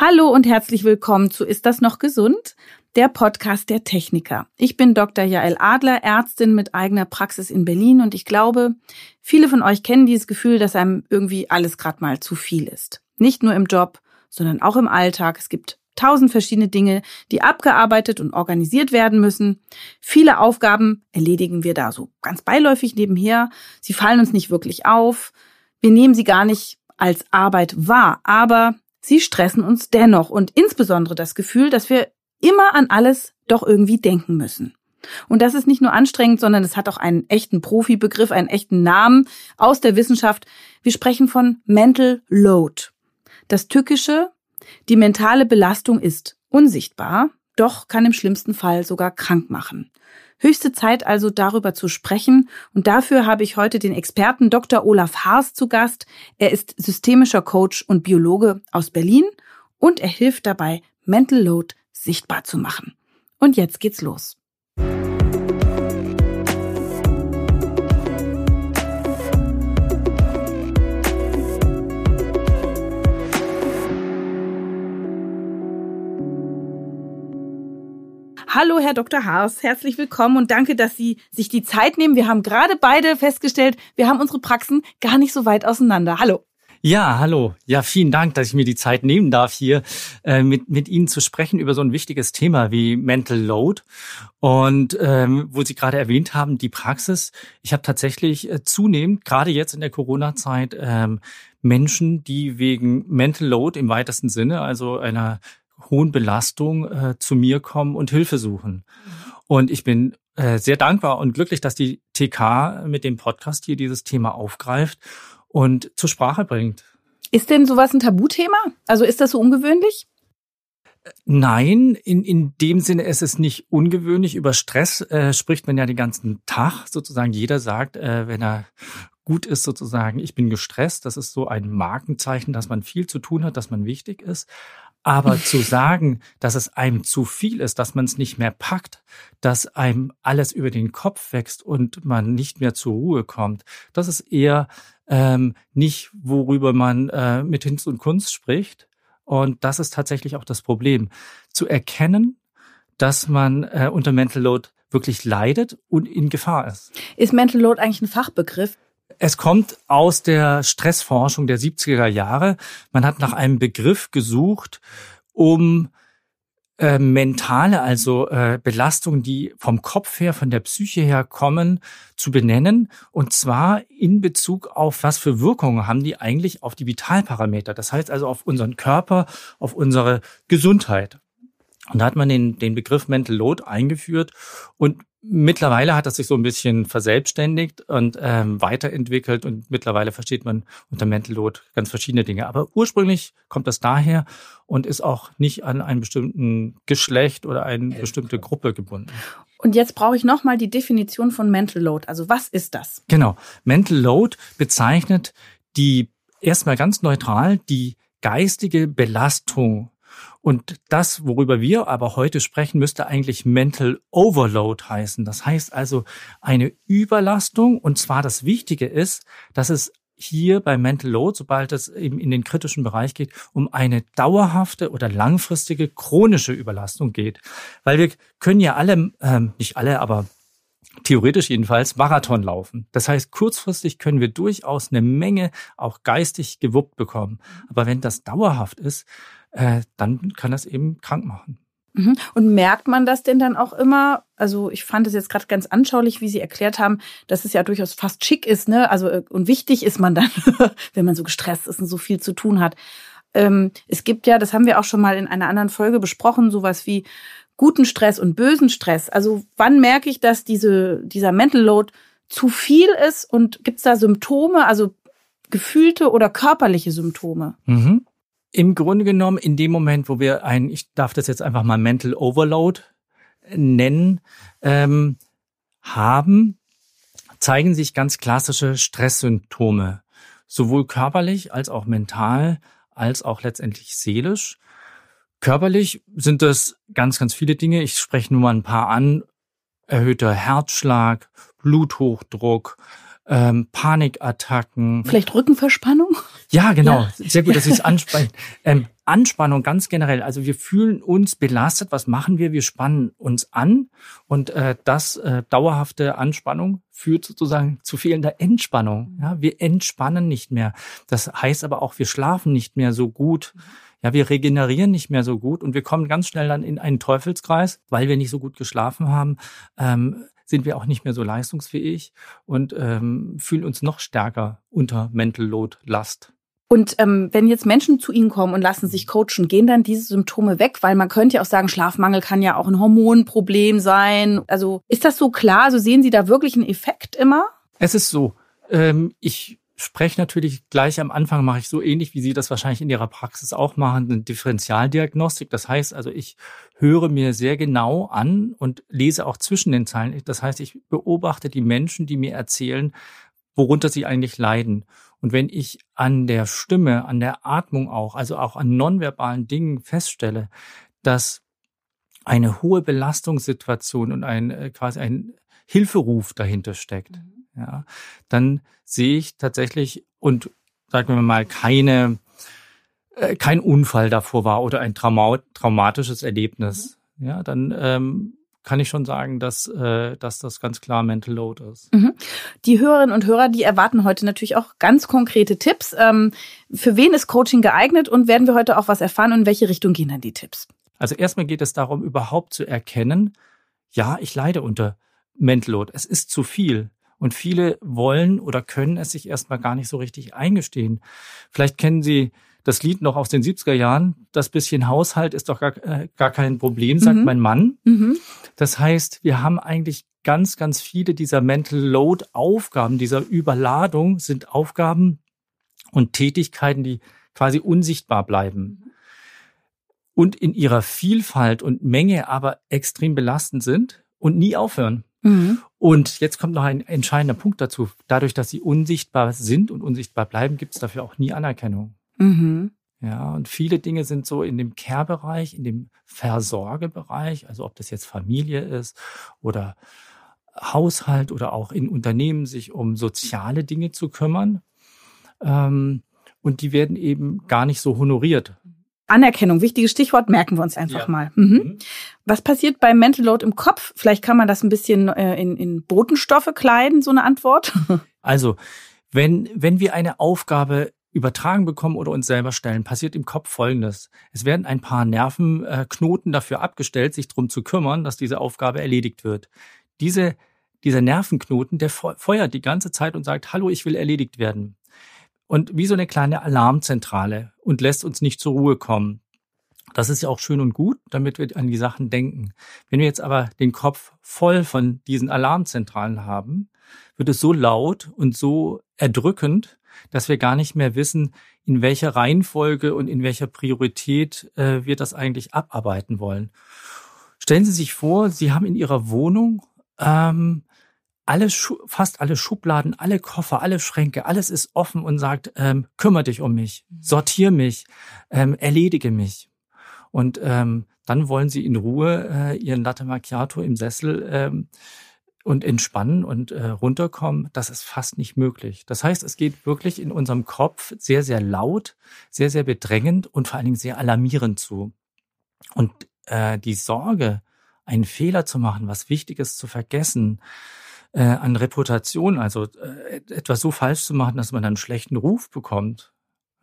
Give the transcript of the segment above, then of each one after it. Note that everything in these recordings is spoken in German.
Hallo und herzlich willkommen zu Ist das noch gesund? Der Podcast der Techniker. Ich bin Dr. Jael Adler, Ärztin mit eigener Praxis in Berlin und ich glaube, viele von euch kennen dieses Gefühl, dass einem irgendwie alles gerade mal zu viel ist. Nicht nur im Job, sondern auch im Alltag. Es gibt tausend verschiedene Dinge, die abgearbeitet und organisiert werden müssen. Viele Aufgaben erledigen wir da so ganz beiläufig nebenher. Sie fallen uns nicht wirklich auf. Wir nehmen sie gar nicht als Arbeit wahr, aber Sie stressen uns dennoch und insbesondere das Gefühl, dass wir immer an alles doch irgendwie denken müssen. Und das ist nicht nur anstrengend, sondern es hat auch einen echten Profibegriff, einen echten Namen aus der Wissenschaft. Wir sprechen von Mental Load. Das Tückische, die mentale Belastung ist unsichtbar, doch kann im schlimmsten Fall sogar krank machen. Höchste Zeit also darüber zu sprechen und dafür habe ich heute den Experten Dr. Olaf Haas zu Gast. Er ist systemischer Coach und Biologe aus Berlin und er hilft dabei, Mental Load sichtbar zu machen. Und jetzt geht's los. Hallo, Herr Dr. Haas, herzlich willkommen und danke, dass Sie sich die Zeit nehmen. Wir haben gerade beide festgestellt, wir haben unsere Praxen gar nicht so weit auseinander. Hallo. Ja, hallo. Ja, vielen Dank, dass ich mir die Zeit nehmen darf, hier äh, mit, mit Ihnen zu sprechen über so ein wichtiges Thema wie Mental Load. Und ähm, wo Sie gerade erwähnt haben, die Praxis. Ich habe tatsächlich äh, zunehmend, gerade jetzt in der Corona-Zeit, ähm, Menschen, die wegen Mental Load im weitesten Sinne, also einer hohen Belastung äh, zu mir kommen und Hilfe suchen. Und ich bin äh, sehr dankbar und glücklich, dass die TK mit dem Podcast hier dieses Thema aufgreift und zur Sprache bringt. Ist denn sowas ein Tabuthema? Also ist das so ungewöhnlich? Nein, in, in dem Sinne ist es nicht ungewöhnlich. Über Stress äh, spricht man ja den ganzen Tag sozusagen. Jeder sagt, äh, wenn er gut ist sozusagen, ich bin gestresst. Das ist so ein Markenzeichen, dass man viel zu tun hat, dass man wichtig ist. Aber zu sagen, dass es einem zu viel ist, dass man es nicht mehr packt, dass einem alles über den Kopf wächst und man nicht mehr zur Ruhe kommt, das ist eher ähm, nicht, worüber man äh, mit Hinz und Kunst spricht. Und das ist tatsächlich auch das Problem. Zu erkennen, dass man äh, unter Mental Load wirklich leidet und in Gefahr ist. Ist Mental Load eigentlich ein Fachbegriff? Es kommt aus der Stressforschung der 70er Jahre. Man hat nach einem Begriff gesucht, um äh, mentale, also äh, Belastungen, die vom Kopf her, von der Psyche her kommen, zu benennen. Und zwar in Bezug auf, was für Wirkungen haben die eigentlich auf die Vitalparameter. Das heißt also auf unseren Körper, auf unsere Gesundheit. Und da hat man den, den Begriff Mental Load eingeführt und Mittlerweile hat das sich so ein bisschen verselbstständigt und ähm, weiterentwickelt und mittlerweile versteht man unter Mental Load ganz verschiedene Dinge. Aber ursprünglich kommt das daher und ist auch nicht an einen bestimmten Geschlecht oder eine bestimmte Gruppe gebunden. Und jetzt brauche ich nochmal die Definition von Mental Load. Also was ist das? Genau. Mental Load bezeichnet die erstmal ganz neutral die geistige Belastung und das, worüber wir aber heute sprechen, müsste eigentlich Mental Overload heißen. Das heißt also eine Überlastung. Und zwar das Wichtige ist, dass es hier bei Mental Load, sobald es eben in den kritischen Bereich geht, um eine dauerhafte oder langfristige chronische Überlastung geht. Weil wir können ja alle, ähm, nicht alle, aber theoretisch jedenfalls Marathon laufen. Das heißt, kurzfristig können wir durchaus eine Menge auch geistig gewuppt bekommen. Aber wenn das dauerhaft ist, äh, dann kann das eben krank machen. Mhm. Und merkt man das denn dann auch immer? Also ich fand es jetzt gerade ganz anschaulich, wie Sie erklärt haben, dass es ja durchaus fast schick ist, ne? Also äh, und wichtig ist man dann, wenn man so gestresst ist und so viel zu tun hat. Ähm, es gibt ja, das haben wir auch schon mal in einer anderen Folge besprochen, sowas wie guten Stress und bösen Stress. Also wann merke ich, dass diese, dieser Mental Load zu viel ist und gibt es da Symptome, also gefühlte oder körperliche Symptome? Mhm. Im Grunde genommen, in dem Moment, wo wir ein, ich darf das jetzt einfach mal Mental Overload nennen, ähm, haben, zeigen sich ganz klassische Stresssymptome, sowohl körperlich als auch mental, als auch letztendlich seelisch. Körperlich sind das ganz, ganz viele Dinge. Ich spreche nur mal ein paar an. Erhöhter Herzschlag, Bluthochdruck, ähm, Panikattacken. Vielleicht Rückenverspannung? Ja, genau. Ja. Sehr gut, dass Sie es ansprechen. Ähm, Anspannung ganz generell. Also wir fühlen uns belastet. Was machen wir? Wir spannen uns an und äh, das äh, dauerhafte Anspannung führt sozusagen zu fehlender Entspannung. Ja, wir entspannen nicht mehr. Das heißt aber auch, wir schlafen nicht mehr so gut. Ja, wir regenerieren nicht mehr so gut und wir kommen ganz schnell dann in einen Teufelskreis, weil wir nicht so gut geschlafen haben. Ähm, sind wir auch nicht mehr so leistungsfähig und ähm, fühlen uns noch stärker unter Mental Load Last. Und ähm, wenn jetzt Menschen zu Ihnen kommen und lassen sich coachen, gehen dann diese Symptome weg? Weil man könnte ja auch sagen, Schlafmangel kann ja auch ein Hormonproblem sein. Also ist das so klar? Also sehen Sie da wirklich einen Effekt immer? Es ist so. Ähm, ich spreche natürlich gleich am Anfang, mache ich so ähnlich, wie Sie das wahrscheinlich in Ihrer Praxis auch machen, eine Differentialdiagnostik. Das heißt also, ich höre mir sehr genau an und lese auch zwischen den Zeilen. Das heißt, ich beobachte die Menschen, die mir erzählen, worunter sie eigentlich leiden. Und wenn ich an der Stimme, an der Atmung auch, also auch an nonverbalen Dingen feststelle, dass eine hohe Belastungssituation und ein äh, quasi ein Hilferuf dahinter steckt, mhm ja, dann sehe ich tatsächlich und sagen wir mal keine äh, kein Unfall davor war oder ein Trauma traumatisches Erlebnis, mhm. ja, dann ähm, kann ich schon sagen, dass, äh, dass das ganz klar Mental Load ist. Mhm. Die Hörerinnen und Hörer, die erwarten heute natürlich auch ganz konkrete Tipps. Ähm, für wen ist Coaching geeignet und werden wir heute auch was erfahren und in welche Richtung gehen dann die Tipps? Also erstmal geht es darum, überhaupt zu erkennen, ja, ich leide unter Mental Load. Es ist zu viel. Und viele wollen oder können es sich erstmal gar nicht so richtig eingestehen. Vielleicht kennen Sie das Lied noch aus den 70er Jahren. Das bisschen Haushalt ist doch gar, äh, gar kein Problem, sagt mhm. mein Mann. Mhm. Das heißt, wir haben eigentlich ganz, ganz viele dieser Mental Load Aufgaben, dieser Überladung sind Aufgaben und Tätigkeiten, die quasi unsichtbar bleiben und in ihrer Vielfalt und Menge aber extrem belastend sind und nie aufhören. Mhm. Und jetzt kommt noch ein entscheidender Punkt dazu. Dadurch, dass sie unsichtbar sind und unsichtbar bleiben, gibt es dafür auch nie Anerkennung. Mhm. Ja, und viele Dinge sind so in dem Care-Bereich, in dem Versorgebereich, also ob das jetzt Familie ist oder Haushalt oder auch in Unternehmen sich um soziale Dinge zu kümmern. Ähm, und die werden eben gar nicht so honoriert. Anerkennung, wichtiges Stichwort, merken wir uns einfach ja. mal. Mhm. Mhm. Was passiert beim Mental Load im Kopf? Vielleicht kann man das ein bisschen äh, in, in Botenstoffe kleiden, so eine Antwort. Also, wenn, wenn wir eine Aufgabe übertragen bekommen oder uns selber stellen, passiert im Kopf Folgendes. Es werden ein paar Nervenknoten dafür abgestellt, sich darum zu kümmern, dass diese Aufgabe erledigt wird. Diese, dieser Nervenknoten, der feuert die ganze Zeit und sagt, hallo, ich will erledigt werden und wie so eine kleine Alarmzentrale und lässt uns nicht zur Ruhe kommen. Das ist ja auch schön und gut, damit wir an die Sachen denken. Wenn wir jetzt aber den Kopf voll von diesen Alarmzentralen haben, wird es so laut und so erdrückend, dass wir gar nicht mehr wissen, in welcher Reihenfolge und in welcher Priorität äh, wir das eigentlich abarbeiten wollen. Stellen Sie sich vor, Sie haben in Ihrer Wohnung ähm, alle, fast alle Schubladen, alle Koffer, alle Schränke, alles ist offen und sagt, ähm, kümmere dich um mich, sortier mich, ähm, erledige mich. Und ähm, dann wollen sie in Ruhe äh, ihren Latte Macchiato im Sessel ähm, und entspannen und äh, runterkommen. Das ist fast nicht möglich. Das heißt, es geht wirklich in unserem Kopf sehr, sehr laut, sehr, sehr bedrängend und vor allen Dingen sehr alarmierend zu. Und äh, die Sorge, einen Fehler zu machen, was Wichtiges zu vergessen, äh, an Reputation, also äh, etwas so falsch zu machen, dass man einen schlechten Ruf bekommt,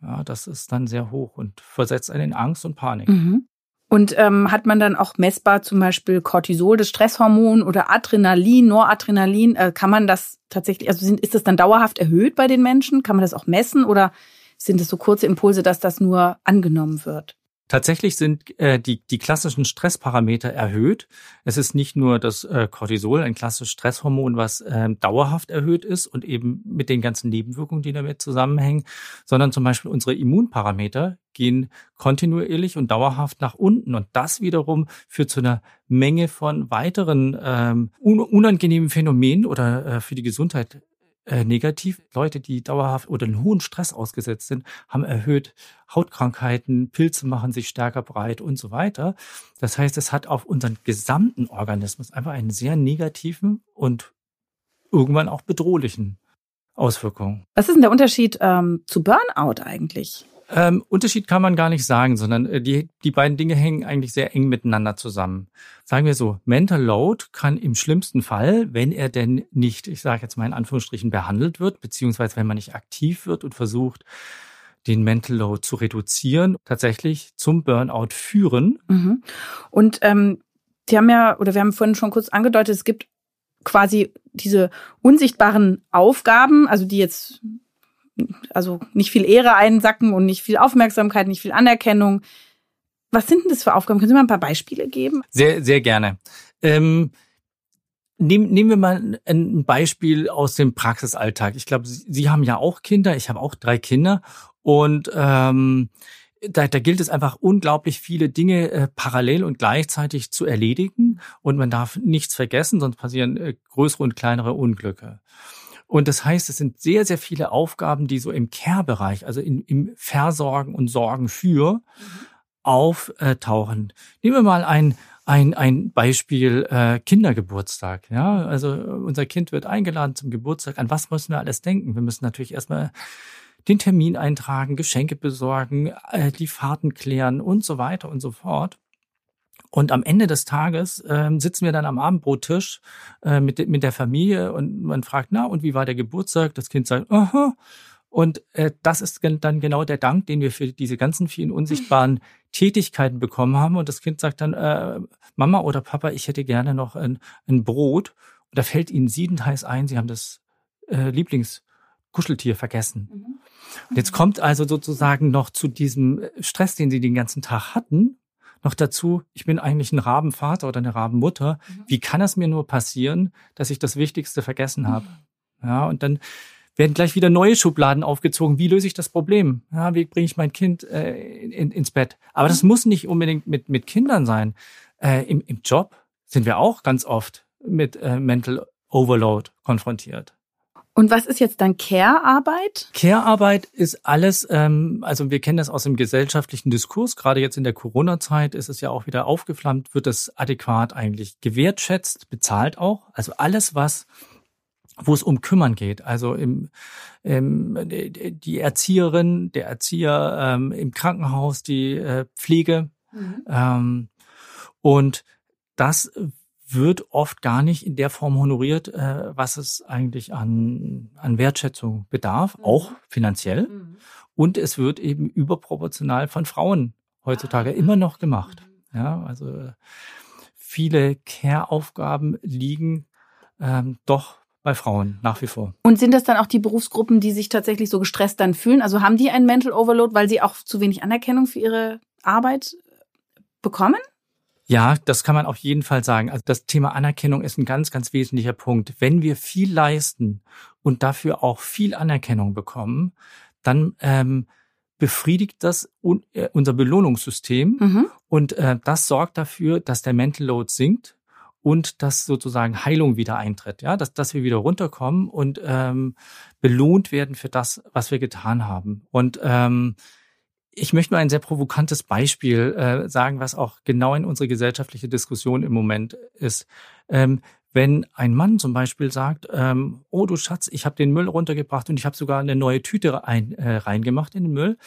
ja, das ist dann sehr hoch und versetzt einen in Angst und Panik. Mhm. Und ähm, hat man dann auch messbar zum Beispiel Cortisol, das Stresshormon oder Adrenalin, Noradrenalin? Äh, kann man das tatsächlich, also sind, ist das dann dauerhaft erhöht bei den Menschen? Kann man das auch messen oder sind es so kurze Impulse, dass das nur angenommen wird? Tatsächlich sind äh, die, die klassischen Stressparameter erhöht. Es ist nicht nur das äh, Cortisol, ein klassisches Stresshormon, was äh, dauerhaft erhöht ist und eben mit den ganzen Nebenwirkungen, die damit zusammenhängen, sondern zum Beispiel unsere Immunparameter gehen kontinuierlich und dauerhaft nach unten. Und das wiederum führt zu einer Menge von weiteren ähm, unangenehmen Phänomenen oder äh, für die Gesundheit äh, negativ. Leute, die dauerhaft oder einen hohen Stress ausgesetzt sind, haben erhöht Hautkrankheiten, Pilze machen sich stärker breit und so weiter. Das heißt, es hat auf unseren gesamten Organismus einfach einen sehr negativen und irgendwann auch bedrohlichen Auswirkungen. Was ist denn der Unterschied ähm, zu Burnout eigentlich? Ähm, Unterschied kann man gar nicht sagen, sondern äh, die, die beiden Dinge hängen eigentlich sehr eng miteinander zusammen. Sagen wir so, Mental Load kann im schlimmsten Fall, wenn er denn nicht, ich sage jetzt mal in Anführungsstrichen, behandelt wird, beziehungsweise wenn man nicht aktiv wird und versucht, den Mental Load zu reduzieren, tatsächlich zum Burnout führen. Mhm. Und ähm, Sie haben ja, oder wir haben vorhin schon kurz angedeutet, es gibt quasi diese unsichtbaren Aufgaben, also die jetzt also nicht viel Ehre einsacken und nicht viel Aufmerksamkeit, nicht viel Anerkennung. Was sind denn das für Aufgaben? Können Sie mal ein paar Beispiele geben? Sehr, sehr gerne. Ähm, nehmen, nehmen wir mal ein Beispiel aus dem Praxisalltag. Ich glaube, Sie, Sie haben ja auch Kinder, ich habe auch drei Kinder und ähm, da, da gilt es einfach unglaublich viele Dinge äh, parallel und gleichzeitig zu erledigen und man darf nichts vergessen, sonst passieren äh, größere und kleinere Unglücke. Und das heißt, es sind sehr, sehr viele Aufgaben, die so im Care-Bereich, also in, im Versorgen und Sorgen für, mhm. auftauchen. Nehmen wir mal ein, ein, ein Beispiel äh, Kindergeburtstag. Ja, also unser Kind wird eingeladen zum Geburtstag. An was müssen wir alles denken? Wir müssen natürlich erstmal den Termin eintragen, Geschenke besorgen, äh, die Fahrten klären und so weiter und so fort. Und am Ende des Tages äh, sitzen wir dann am Abendbrottisch äh, mit, mit der Familie und man fragt, na, und wie war der Geburtstag? Das Kind sagt, aha. Und äh, das ist dann genau der Dank, den wir für diese ganzen vielen unsichtbaren Tätigkeiten bekommen haben. Und das Kind sagt dann, äh, Mama oder Papa, ich hätte gerne noch ein, ein Brot. Und da fällt ihnen siedend heiß ein, sie haben das äh, Lieblingskuscheltier vergessen. Mhm. Und jetzt kommt also sozusagen noch zu diesem Stress, den sie den ganzen Tag hatten, noch dazu, ich bin eigentlich ein Rabenvater oder eine Rabenmutter. Mhm. Wie kann es mir nur passieren, dass ich das Wichtigste vergessen habe? Mhm. Ja, und dann werden gleich wieder neue Schubladen aufgezogen. Wie löse ich das Problem? Ja, wie bringe ich mein Kind äh, in, ins Bett? Aber das mhm. muss nicht unbedingt mit, mit Kindern sein. Äh, im, Im Job sind wir auch ganz oft mit äh, Mental Overload konfrontiert. Und was ist jetzt dann Care-Arbeit? Care-Arbeit ist alles, ähm, also wir kennen das aus dem gesellschaftlichen Diskurs, gerade jetzt in der Corona-Zeit ist es ja auch wieder aufgeflammt, wird es adäquat eigentlich gewertschätzt, bezahlt auch. Also alles, was wo es um Kümmern geht, also im, im die Erzieherin, der Erzieher ähm, im Krankenhaus, die äh, Pflege mhm. ähm, und das wird oft gar nicht in der Form honoriert, äh, was es eigentlich an, an Wertschätzung bedarf, mhm. auch finanziell. Mhm. Und es wird eben überproportional von Frauen heutzutage ah. immer noch gemacht. Mhm. Ja, also viele Care-Aufgaben liegen ähm, doch bei Frauen nach wie vor. Und sind das dann auch die Berufsgruppen, die sich tatsächlich so gestresst dann fühlen? Also haben die einen Mental Overload, weil sie auch zu wenig Anerkennung für ihre Arbeit bekommen? Ja, das kann man auf jeden Fall sagen. Also das Thema Anerkennung ist ein ganz, ganz wesentlicher Punkt. Wenn wir viel leisten und dafür auch viel Anerkennung bekommen, dann ähm, befriedigt das äh, unser Belohnungssystem mhm. und äh, das sorgt dafür, dass der Mental Load sinkt und dass sozusagen Heilung wieder eintritt, ja, dass, dass wir wieder runterkommen und ähm, belohnt werden für das, was wir getan haben. Und ähm, ich möchte nur ein sehr provokantes Beispiel äh, sagen, was auch genau in unsere gesellschaftliche Diskussion im Moment ist. Ähm, wenn ein Mann zum Beispiel sagt, ähm, oh du Schatz, ich habe den Müll runtergebracht und ich habe sogar eine neue Tüte ein, äh, reingemacht in den Müll,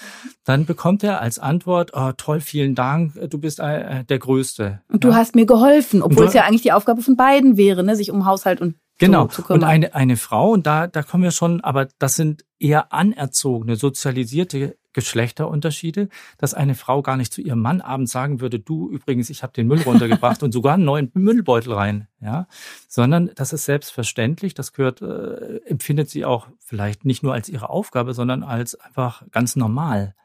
dann bekommt er als Antwort, oh, toll, vielen Dank, du bist äh, der Größte. Und du ja? hast mir geholfen, obwohl es ja eigentlich die Aufgabe von beiden wäre, ne, sich um Haushalt und Genau. Zu, zu und eine, eine Frau, und da, da kommen wir schon, aber das sind eher anerzogene, sozialisierte Geschlechterunterschiede, dass eine Frau gar nicht zu ihrem Mann abends sagen würde, du übrigens, ich habe den Müll runtergebracht und sogar einen neuen Müllbeutel rein, ja, sondern das ist selbstverständlich, das gehört, äh, empfindet sie auch vielleicht nicht nur als ihre Aufgabe, sondern als einfach ganz normal.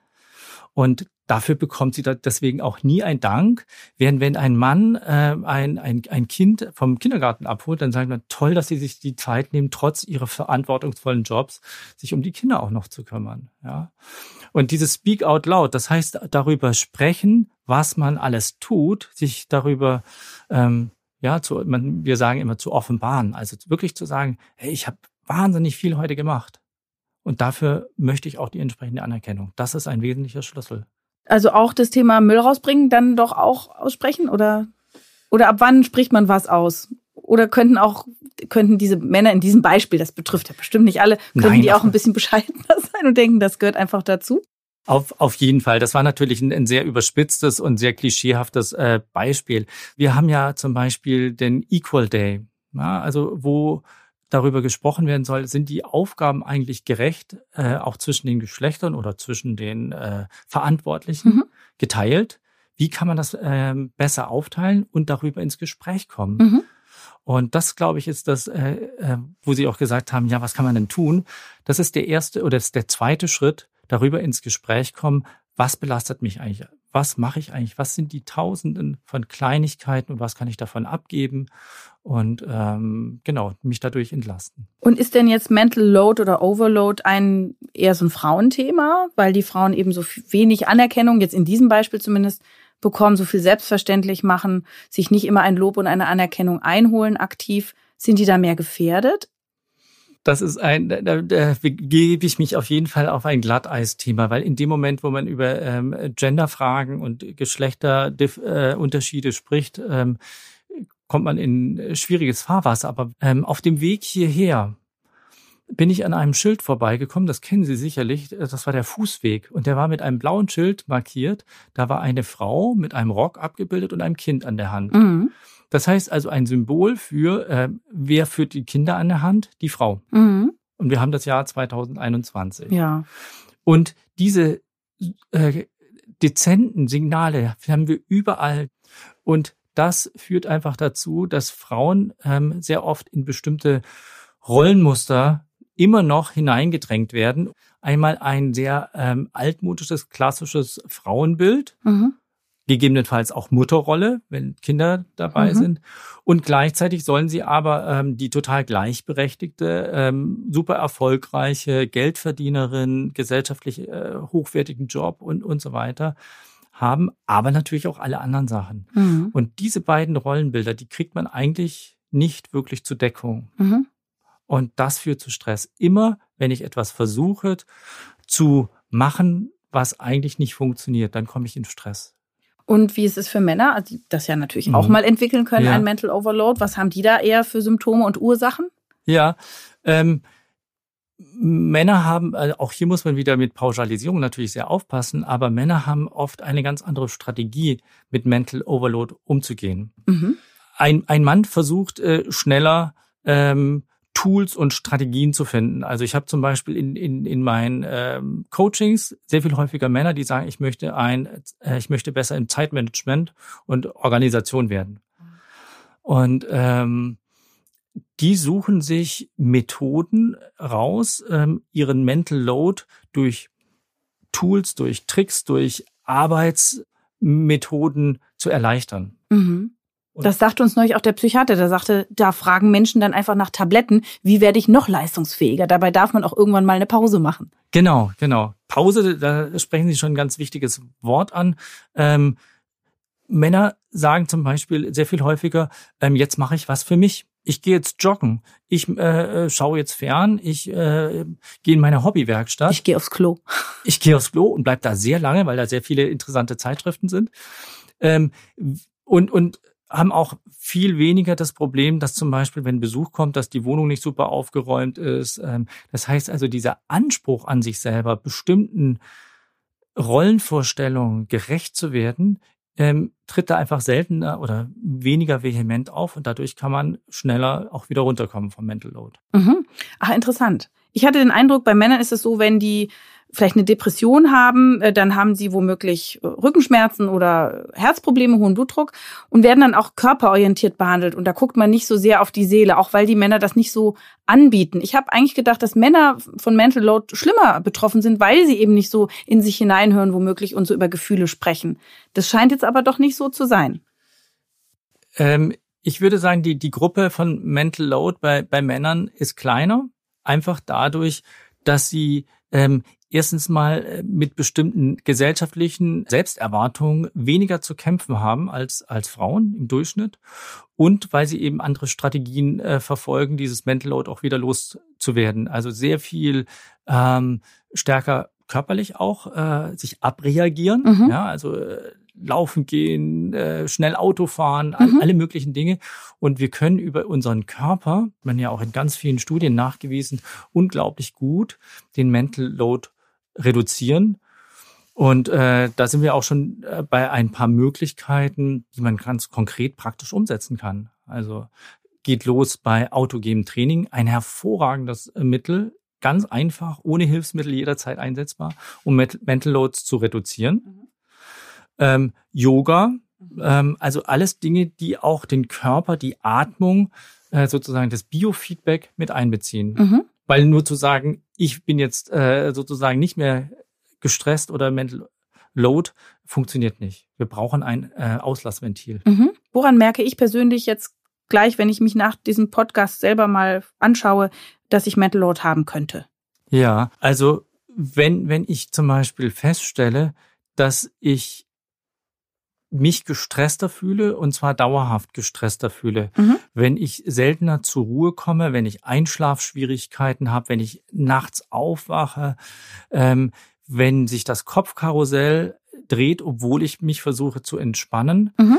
Und dafür bekommt sie da deswegen auch nie ein Dank. Während wenn ein Mann äh, ein, ein, ein Kind vom Kindergarten abholt, dann sagen wir, toll, dass sie sich die Zeit nehmen, trotz ihrer verantwortungsvollen Jobs, sich um die Kinder auch noch zu kümmern. Ja. Und dieses Speak out loud, das heißt darüber sprechen, was man alles tut, sich darüber ähm, ja, zu, man, wir sagen immer zu offenbaren, also wirklich zu sagen, hey, ich habe wahnsinnig viel heute gemacht. Und dafür möchte ich auch die entsprechende Anerkennung. Das ist ein wesentlicher Schlüssel. Also auch das Thema Müll rausbringen, dann doch auch aussprechen oder oder ab wann spricht man was aus? Oder könnten auch, könnten diese Männer in diesem Beispiel, das betrifft ja bestimmt nicht alle, könnten Nein, die auch ein bisschen bescheidener sein und denken, das gehört einfach dazu? Auf, auf jeden Fall. Das war natürlich ein, ein sehr überspitztes und sehr klischeehaftes äh, Beispiel. Wir haben ja zum Beispiel den Equal Day, ja, also wo darüber gesprochen werden soll, sind die Aufgaben eigentlich gerecht, äh, auch zwischen den Geschlechtern oder zwischen den äh, Verantwortlichen mhm. geteilt? Wie kann man das äh, besser aufteilen und darüber ins Gespräch kommen? Mhm. Und das, glaube ich, ist das, äh, äh, wo Sie auch gesagt haben, ja, was kann man denn tun? Das ist der erste oder das ist der zweite Schritt, darüber ins Gespräch kommen, was belastet mich eigentlich? Was mache ich eigentlich? Was sind die Tausenden von Kleinigkeiten und was kann ich davon abgeben? Und ähm, genau, mich dadurch entlasten. Und ist denn jetzt Mental Load oder Overload ein eher so ein Frauenthema, weil die Frauen eben so wenig Anerkennung, jetzt in diesem Beispiel zumindest, bekommen, so viel selbstverständlich machen, sich nicht immer ein Lob und eine Anerkennung einholen aktiv? Sind die da mehr gefährdet? Das ist ein, da, da, begebe ich mich auf jeden Fall auf ein Glatteis-Thema, weil in dem Moment, wo man über ähm, Genderfragen und Geschlechterunterschiede äh, spricht, ähm, kommt man in schwieriges Fahrwasser. Aber ähm, auf dem Weg hierher bin ich an einem Schild vorbeigekommen, das kennen Sie sicherlich, das war der Fußweg und der war mit einem blauen Schild markiert. Da war eine Frau mit einem Rock abgebildet und einem Kind an der Hand. Mhm. Das heißt also ein Symbol für, äh, wer führt die Kinder an der Hand? Die Frau. Mhm. Und wir haben das Jahr 2021. Ja. Und diese äh, dezenten Signale haben wir überall. Und das führt einfach dazu, dass Frauen ähm, sehr oft in bestimmte Rollenmuster immer noch hineingedrängt werden. Einmal ein sehr ähm, altmodisches, klassisches Frauenbild. Mhm gegebenenfalls auch Mutterrolle, wenn Kinder dabei mhm. sind. Und gleichzeitig sollen sie aber ähm, die total gleichberechtigte, ähm, super erfolgreiche Geldverdienerin, gesellschaftlich äh, hochwertigen Job und, und so weiter haben, aber natürlich auch alle anderen Sachen. Mhm. Und diese beiden Rollenbilder, die kriegt man eigentlich nicht wirklich zur Deckung. Mhm. Und das führt zu Stress. Immer, wenn ich etwas versuche zu machen, was eigentlich nicht funktioniert, dann komme ich in Stress. Und wie ist es für Männer, also die das ja natürlich mhm. auch mal entwickeln können, ja. ein Mental Overload? Was haben die da eher für Symptome und Ursachen? Ja, ähm, Männer haben, also auch hier muss man wieder mit Pauschalisierung natürlich sehr aufpassen, aber Männer haben oft eine ganz andere Strategie, mit Mental Overload umzugehen. Mhm. Ein, ein Mann versucht äh, schneller ähm, Tools und Strategien zu finden. Also ich habe zum Beispiel in, in, in meinen ähm, Coachings sehr viel häufiger Männer, die sagen, ich möchte ein, äh, ich möchte besser im Zeitmanagement und Organisation werden. Und ähm, die suchen sich Methoden raus, ähm, ihren Mental Load durch Tools, durch Tricks, durch Arbeitsmethoden zu erleichtern. Mhm. Das sagte uns neulich auch der Psychiater. Der sagte, da fragen Menschen dann einfach nach Tabletten, wie werde ich noch leistungsfähiger? Dabei darf man auch irgendwann mal eine Pause machen. Genau, genau. Pause, da sprechen Sie schon ein ganz wichtiges Wort an. Ähm, Männer sagen zum Beispiel sehr viel häufiger, ähm, jetzt mache ich was für mich. Ich gehe jetzt joggen. Ich äh, schaue jetzt fern. Ich äh, gehe in meine Hobbywerkstatt. Ich gehe aufs Klo. Ich gehe aufs Klo und bleib da sehr lange, weil da sehr viele interessante Zeitschriften sind. Ähm, und, und haben auch viel weniger das Problem, dass zum Beispiel, wenn Besuch kommt, dass die Wohnung nicht super aufgeräumt ist. Ähm, das heißt also, dieser Anspruch an sich selber, bestimmten Rollenvorstellungen gerecht zu werden, ähm, tritt da einfach seltener oder weniger vehement auf und dadurch kann man schneller auch wieder runterkommen vom Mental Load. Mhm. Ach, interessant. Ich hatte den Eindruck, bei Männern ist es so, wenn die vielleicht eine Depression haben, äh, dann haben sie womöglich äh, Rückenschmerzen oder Herzprobleme, hohen Blutdruck und werden dann auch körperorientiert behandelt. Und da guckt man nicht so sehr auf die Seele, auch weil die Männer das nicht so anbieten. Ich habe eigentlich gedacht, dass Männer von Mental Load schlimmer betroffen sind, weil sie eben nicht so in sich hineinhören, womöglich und so über Gefühle sprechen. Das scheint jetzt aber doch nicht so zu sein. Ähm, ich würde sagen, die, die Gruppe von Mental Load bei, bei Männern ist kleiner, einfach dadurch, dass sie ähm, erstens mal äh, mit bestimmten gesellschaftlichen Selbsterwartungen weniger zu kämpfen haben als, als Frauen im Durchschnitt und weil sie eben andere Strategien äh, verfolgen, dieses Mental Load auch wieder loszuwerden. Also sehr viel ähm, stärker körperlich auch äh, sich abreagieren. Mhm. Ja, also äh, laufen gehen, äh, schnell Auto fahren, mhm. alle möglichen Dinge. Und wir können über unseren Körper, man ja auch in ganz vielen Studien nachgewiesen, unglaublich gut den Mental Load reduzieren. Und äh, da sind wir auch schon äh, bei ein paar Möglichkeiten, die man ganz konkret praktisch umsetzen kann. Also geht los bei autogenem Training, ein hervorragendes Mittel, ganz einfach, ohne Hilfsmittel jederzeit einsetzbar, um Mental Loads zu reduzieren. Mhm. Ähm, Yoga, mhm. ähm, also alles Dinge, die auch den Körper, die Atmung, äh, sozusagen das Biofeedback mit einbeziehen. Mhm. Weil nur zu sagen, ich bin jetzt äh, sozusagen nicht mehr gestresst oder Mental Load, funktioniert nicht. Wir brauchen ein äh, Auslassventil. Mhm. Woran merke ich persönlich jetzt gleich, wenn ich mich nach diesem Podcast selber mal anschaue, dass ich Mental Load haben könnte? Ja, also wenn, wenn ich zum Beispiel feststelle, dass ich mich gestresster fühle und zwar dauerhaft gestresster fühle. Mhm. Wenn ich seltener zur Ruhe komme, wenn ich Einschlafschwierigkeiten habe, wenn ich nachts aufwache, ähm, wenn sich das Kopfkarussell dreht, obwohl ich mich versuche zu entspannen. Mhm.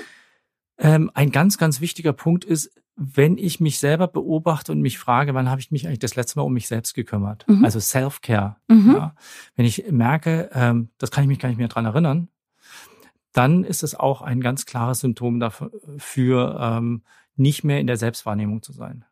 Ähm, ein ganz, ganz wichtiger Punkt ist, wenn ich mich selber beobachte und mich frage, wann habe ich mich eigentlich das letzte Mal um mich selbst gekümmert? Mhm. Also Self-Care. Mhm. Ja. Wenn ich merke, ähm, das kann ich mich gar nicht mehr dran erinnern, dann ist es auch ein ganz klares Symptom dafür, ähm, nicht mehr in der Selbstwahrnehmung zu sein.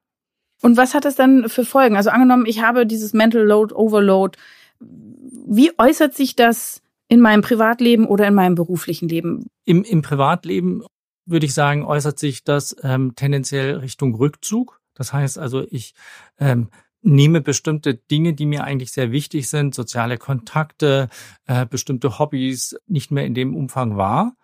Und was hat das dann für Folgen? Also angenommen, ich habe dieses Mental Load Overload. Wie äußert sich das in meinem Privatleben oder in meinem beruflichen Leben? Im, im Privatleben würde ich sagen, äußert sich das ähm, tendenziell Richtung Rückzug. Das heißt also, ich ähm, nehme bestimmte Dinge, die mir eigentlich sehr wichtig sind, soziale Kontakte, äh, bestimmte Hobbys, nicht mehr in dem Umfang wahr.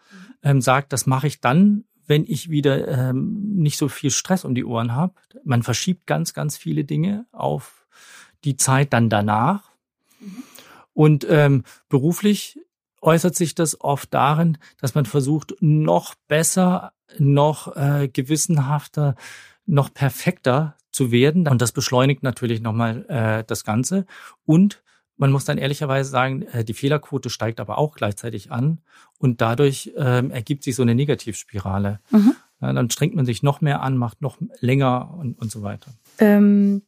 Ähm, sagt, das mache ich dann, wenn ich wieder ähm, nicht so viel Stress um die Ohren habe. Man verschiebt ganz, ganz viele Dinge auf die Zeit dann danach. Und ähm, beruflich äußert sich das oft darin, dass man versucht, noch besser, noch äh, gewissenhafter, noch perfekter zu werden. Und das beschleunigt natürlich nochmal äh, das Ganze. Und man muss dann ehrlicherweise sagen, äh, die Fehlerquote steigt aber auch gleichzeitig an. Und dadurch ähm, ergibt sich so eine Negativspirale. Mhm. Ja, dann strengt man sich noch mehr an, macht noch länger und, und so weiter. Ähm,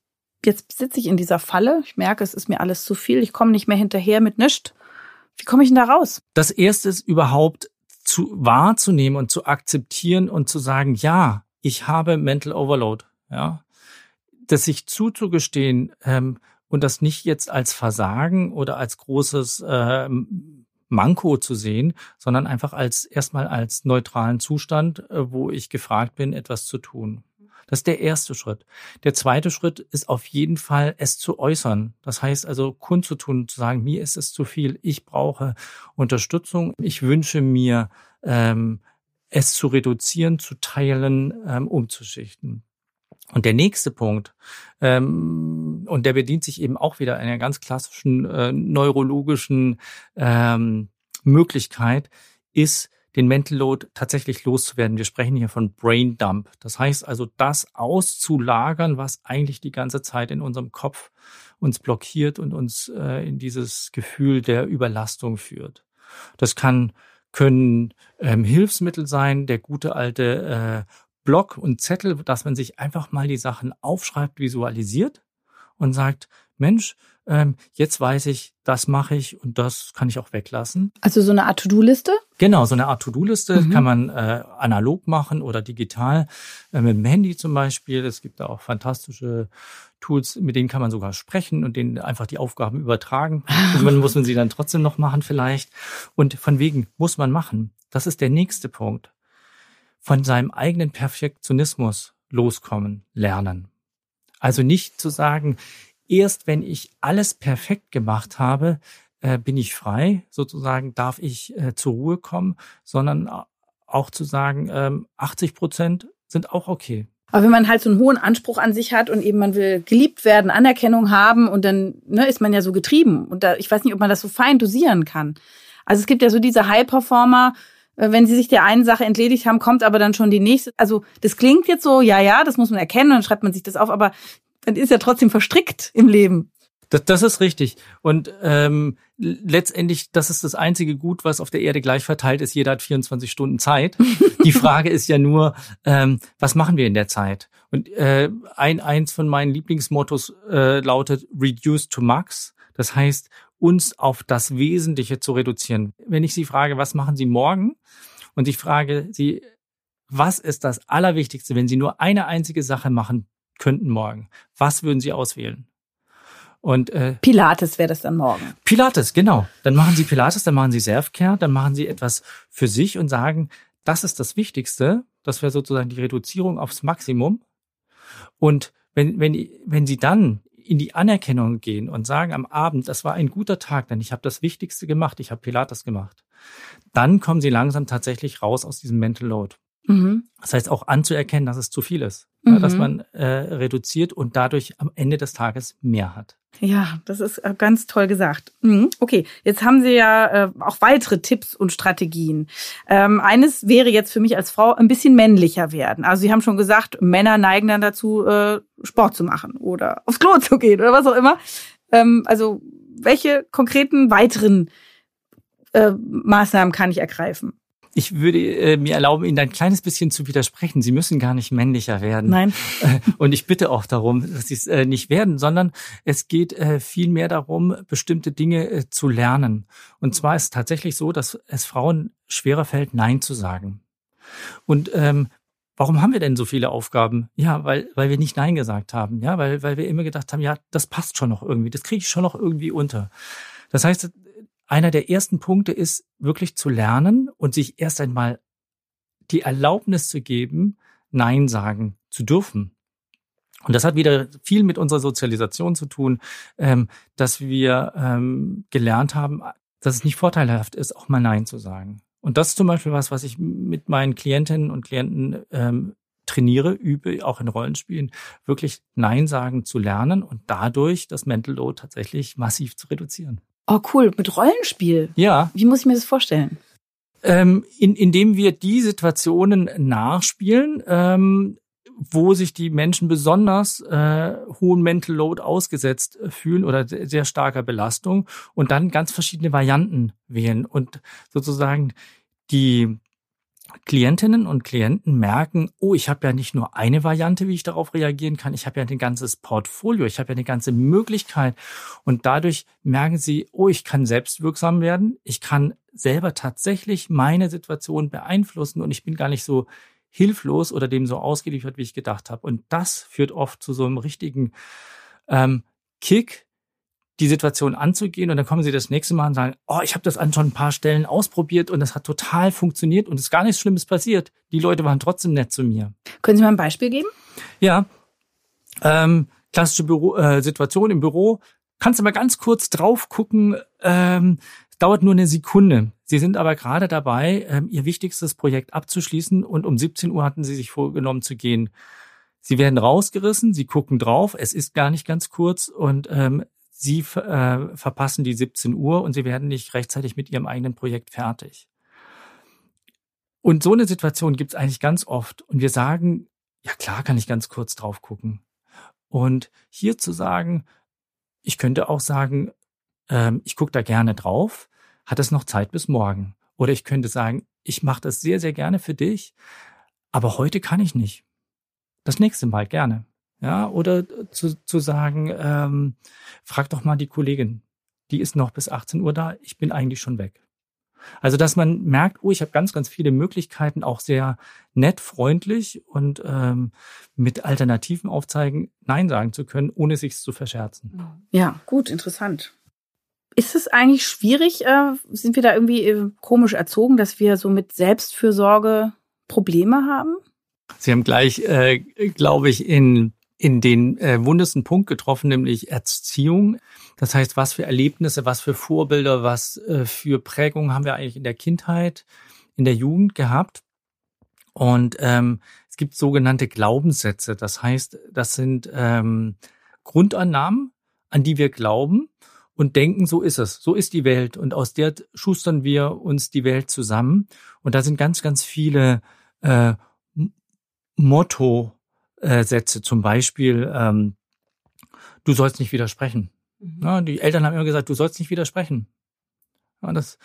jetzt sitze ich in dieser Falle. Ich merke, es ist mir alles zu viel. Ich komme nicht mehr hinterher mit nichts. Wie komme ich denn da raus? Das erste ist überhaupt zu wahrzunehmen und zu akzeptieren und zu sagen, ja, ich habe Mental Overload, ja. Das sich zuzugestehen ähm, und das nicht jetzt als Versagen oder als großes ähm, Manko zu sehen, sondern einfach als erstmal als neutralen Zustand, äh, wo ich gefragt bin, etwas zu tun. Das ist der erste Schritt. Der zweite Schritt ist auf jeden Fall, es zu äußern. Das heißt also, kundzutun, zu sagen, mir ist es zu viel, ich brauche Unterstützung, ich wünsche mir, ähm, es zu reduzieren, zu teilen, ähm, umzuschichten. Und der nächste Punkt, ähm, und der bedient sich eben auch wieder einer ganz klassischen äh, neurologischen ähm, Möglichkeit, ist den Mental Load tatsächlich loszuwerden. Wir sprechen hier von Brain Dump. Das heißt also, das auszulagern, was eigentlich die ganze Zeit in unserem Kopf uns blockiert und uns äh, in dieses Gefühl der Überlastung führt. Das kann können ähm, Hilfsmittel sein, der gute alte äh, Block und Zettel, dass man sich einfach mal die Sachen aufschreibt, visualisiert und sagt, Mensch, ähm, jetzt weiß ich, das mache ich und das kann ich auch weglassen. Also so eine Art To-Do-Liste? Genau, so eine Art To-Do-Liste mhm. kann man äh, analog machen oder digital äh, mit dem Handy zum Beispiel. Es gibt da auch fantastische Tools, mit denen kann man sogar sprechen und denen einfach die Aufgaben übertragen. Irgendwann muss man sie dann trotzdem noch machen vielleicht. Und von wegen muss man machen. Das ist der nächste Punkt. Von seinem eigenen Perfektionismus loskommen, lernen. Also nicht zu sagen, erst wenn ich alles perfekt gemacht habe, äh, bin ich frei, sozusagen darf ich äh, zur Ruhe kommen, sondern auch zu sagen, ähm, 80 Prozent sind auch okay. Aber wenn man halt so einen hohen Anspruch an sich hat und eben man will geliebt werden, Anerkennung haben und dann ne, ist man ja so getrieben. Und da, ich weiß nicht, ob man das so fein dosieren kann. Also es gibt ja so diese High-Performer, äh, wenn sie sich der einen Sache entledigt haben, kommt aber dann schon die nächste. Also das klingt jetzt so, ja, ja, das muss man erkennen und dann schreibt man sich das auf, aber dann ist ja trotzdem verstrickt im Leben. Das, das ist richtig. Und ähm, letztendlich, das ist das einzige Gut, was auf der Erde gleich verteilt ist. Jeder hat 24 Stunden Zeit. Die Frage ist ja nur, ähm, was machen wir in der Zeit? Und äh, ein eins von meinen Lieblingsmottos äh, lautet Reduce to Max. Das heißt, uns auf das Wesentliche zu reduzieren. Wenn ich Sie frage, was machen Sie morgen? Und ich frage Sie, was ist das Allerwichtigste, wenn Sie nur eine einzige Sache machen könnten morgen? Was würden Sie auswählen? Und äh, Pilates wäre das dann morgen. Pilates, genau. Dann machen Sie Pilates, dann machen Sie Selfcare, dann machen Sie etwas für sich und sagen, das ist das Wichtigste. Das wäre sozusagen die Reduzierung aufs Maximum. Und wenn, wenn, wenn Sie dann in die Anerkennung gehen und sagen am Abend, das war ein guter Tag, denn ich habe das Wichtigste gemacht, ich habe Pilates gemacht, dann kommen Sie langsam tatsächlich raus aus diesem Mental Load. Mhm. Das heißt auch anzuerkennen, dass es zu viel ist, mhm. dass man äh, reduziert und dadurch am Ende des Tages mehr hat. Ja, das ist äh, ganz toll gesagt. Mhm. Okay, jetzt haben Sie ja äh, auch weitere Tipps und Strategien. Ähm, eines wäre jetzt für mich als Frau ein bisschen männlicher werden. Also Sie haben schon gesagt, Männer neigen dann dazu, äh, Sport zu machen oder aufs Klo zu gehen oder was auch immer. Ähm, also welche konkreten weiteren Maßnahmen kann ich ergreifen? Ich würde äh, mir erlauben, Ihnen ein kleines bisschen zu widersprechen. Sie müssen gar nicht männlicher werden. Nein. Äh, und ich bitte auch darum, dass Sie es äh, nicht werden, sondern es geht äh, vielmehr darum, bestimmte Dinge äh, zu lernen. Und zwar ist es tatsächlich so, dass es Frauen schwerer fällt, Nein zu sagen. Und ähm, Warum haben wir denn so viele Aufgaben? Ja, weil, weil wir nicht Nein gesagt haben. Ja, weil, weil wir immer gedacht haben, ja, das passt schon noch irgendwie, das kriege ich schon noch irgendwie unter. Das heißt, einer der ersten Punkte ist wirklich zu lernen und sich erst einmal die Erlaubnis zu geben, Nein sagen zu dürfen. Und das hat wieder viel mit unserer Sozialisation zu tun, ähm, dass wir ähm, gelernt haben, dass es nicht vorteilhaft ist, auch mal Nein zu sagen. Und das ist zum Beispiel was, was ich mit meinen Klientinnen und Klienten ähm, trainiere, übe, auch in Rollenspielen, wirklich Nein sagen zu lernen und dadurch das Mental Load tatsächlich massiv zu reduzieren. Oh, cool. Mit Rollenspiel? Ja. Wie muss ich mir das vorstellen? Ähm, in, indem wir die Situationen nachspielen, ähm, wo sich die Menschen besonders äh, hohen Mental Load ausgesetzt fühlen oder sehr starker Belastung und dann ganz verschiedene Varianten wählen und sozusagen die Klientinnen und Klienten merken, oh, ich habe ja nicht nur eine Variante, wie ich darauf reagieren kann, ich habe ja ein ganzes Portfolio, ich habe ja eine ganze Möglichkeit und dadurch merken sie, oh, ich kann selbstwirksam werden, ich kann selber tatsächlich meine Situation beeinflussen und ich bin gar nicht so hilflos oder dem so ausgeliefert, wie ich gedacht habe. Und das führt oft zu so einem richtigen ähm, Kick, die Situation anzugehen und dann kommen sie das nächste Mal und sagen, oh, ich habe das an schon ein paar Stellen ausprobiert und das hat total funktioniert und es ist gar nichts Schlimmes passiert. Die Leute waren trotzdem nett zu mir. Können Sie mal ein Beispiel geben? Ja, ähm, klassische Büro, äh, Situation im Büro. Kannst du mal ganz kurz drauf gucken. Ähm, dauert nur eine Sekunde. Sie sind aber gerade dabei, ähm, Ihr wichtigstes Projekt abzuschließen und um 17 Uhr hatten Sie sich vorgenommen zu gehen. Sie werden rausgerissen, Sie gucken drauf, es ist gar nicht ganz kurz und ähm, Sie äh, verpassen die 17 Uhr und Sie werden nicht rechtzeitig mit Ihrem eigenen Projekt fertig. Und so eine Situation gibt es eigentlich ganz oft. Und wir sagen, ja klar kann ich ganz kurz drauf gucken. Und hier zu sagen, ich könnte auch sagen, ähm, ich gucke da gerne drauf, hat es noch Zeit bis morgen. Oder ich könnte sagen, ich mache das sehr, sehr gerne für dich, aber heute kann ich nicht. Das nächste Mal gerne. Ja, oder zu, zu sagen, ähm, frag doch mal die Kollegin, die ist noch bis 18 Uhr da, ich bin eigentlich schon weg. Also, dass man merkt, oh, ich habe ganz, ganz viele Möglichkeiten, auch sehr nett, freundlich und ähm, mit Alternativen aufzeigen, Nein sagen zu können, ohne sich zu verscherzen. Ja, gut, interessant. Ist es eigentlich schwierig? Äh, sind wir da irgendwie äh, komisch erzogen, dass wir so mit Selbstfürsorge Probleme haben? Sie haben gleich, äh, glaube ich, in in den äh, wundesten Punkt getroffen, nämlich Erziehung. Das heißt, was für Erlebnisse, was für Vorbilder, was äh, für Prägungen haben wir eigentlich in der Kindheit, in der Jugend gehabt. Und ähm, es gibt sogenannte Glaubenssätze. Das heißt, das sind ähm, Grundannahmen, an die wir glauben und denken, so ist es, so ist die Welt. Und aus der schustern wir uns die Welt zusammen. Und da sind ganz, ganz viele äh, Motto, äh, Sätze, zum Beispiel, ähm, du sollst nicht widersprechen. Mhm. Ja, die Eltern haben immer gesagt, du sollst nicht widersprechen. Ja, das,